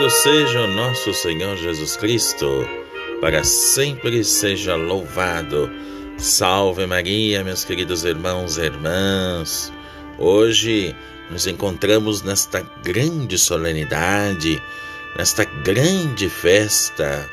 Louvado seja o nosso Senhor Jesus Cristo, para sempre seja louvado. Salve Maria, meus queridos irmãos e irmãs. Hoje nos encontramos nesta grande solenidade, nesta grande festa,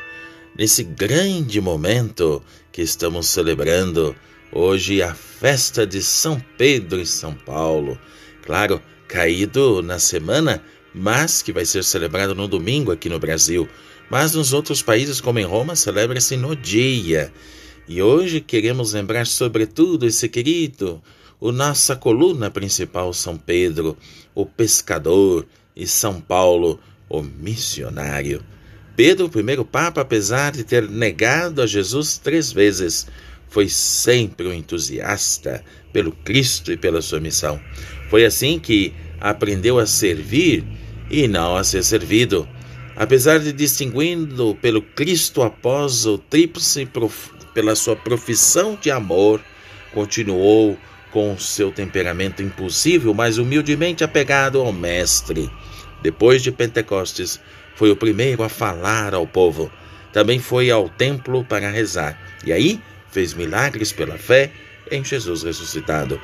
nesse grande momento que estamos celebrando hoje a festa de São Pedro e São Paulo. Claro, caído na semana mas que vai ser celebrado no domingo aqui no Brasil. Mas nos outros países, como em Roma, celebra-se no dia. E hoje queremos lembrar sobretudo esse querido, o nossa coluna principal, São Pedro, o pescador, e São Paulo, o missionário. Pedro, o primeiro Papa, apesar de ter negado a Jesus três vezes, foi sempre um entusiasta pelo Cristo e pela sua missão. Foi assim que aprendeu a servir e não a ser servido. Apesar de distinguindo pelo Cristo após o tríplice pela sua profissão de amor, continuou com seu temperamento impulsivo, mas humildemente apegado ao Mestre. Depois de Pentecostes, foi o primeiro a falar ao povo. Também foi ao templo para rezar. E aí fez milagres pela fé em Jesus ressuscitado.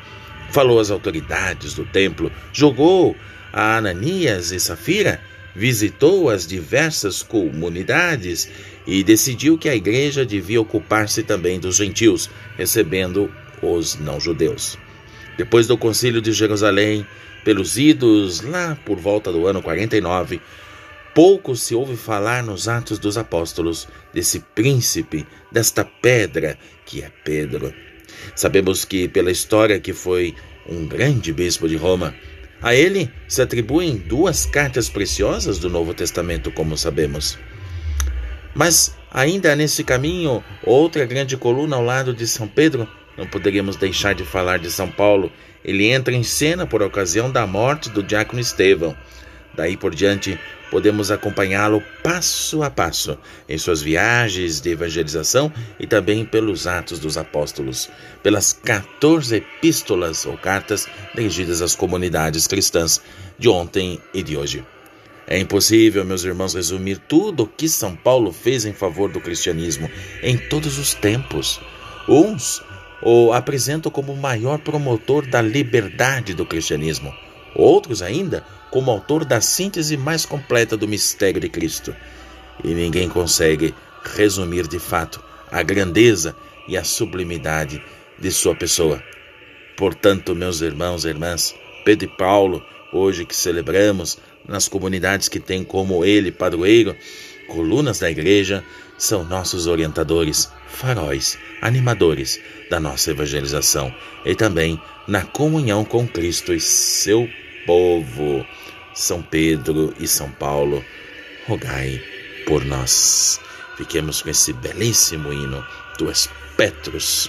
Falou às autoridades do templo, jogou a Ananias e Safira, visitou as diversas comunidades e decidiu que a igreja devia ocupar-se também dos gentios, recebendo os não-judeus. Depois do concílio de Jerusalém, pelos idos lá por volta do ano 49, pouco se ouve falar nos Atos dos Apóstolos desse príncipe, desta pedra que é Pedro. Sabemos que, pela história que foi um grande bispo de Roma, a ele se atribuem duas cartas preciosas do Novo Testamento, como sabemos. Mas ainda nesse caminho, outra grande coluna ao lado de São Pedro, não poderíamos deixar de falar de São Paulo. Ele entra em cena por ocasião da morte do diácono Estevão. Daí por diante, podemos acompanhá-lo passo a passo em suas viagens de evangelização e também pelos Atos dos Apóstolos, pelas 14 epístolas ou cartas dirigidas às comunidades cristãs de ontem e de hoje. É impossível, meus irmãos, resumir tudo o que São Paulo fez em favor do cristianismo em todos os tempos. Uns o apresentam como o maior promotor da liberdade do cristianismo, outros ainda como autor da síntese mais completa do mistério de Cristo. E ninguém consegue resumir de fato a grandeza e a sublimidade de sua pessoa. Portanto, meus irmãos e irmãs, Pedro e Paulo, hoje que celebramos nas comunidades que têm como ele padroeiro, colunas da igreja, são nossos orientadores, faróis, animadores da nossa evangelização e também na comunhão com Cristo e seu povo. São Pedro e São Paulo, rogai por nós. Fiquemos com esse belíssimo hino do Espetros,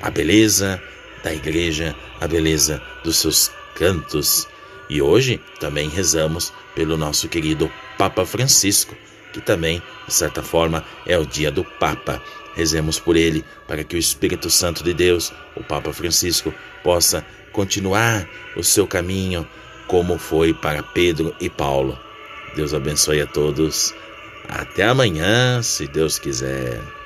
a beleza da igreja, a beleza dos seus cantos. E hoje também rezamos pelo nosso querido Papa Francisco, que também, de certa forma, é o dia do Papa. Rezemos por ele, para que o Espírito Santo de Deus, o Papa Francisco, possa continuar o seu caminho como foi para Pedro e Paulo. Deus abençoe a todos. Até amanhã, se Deus quiser.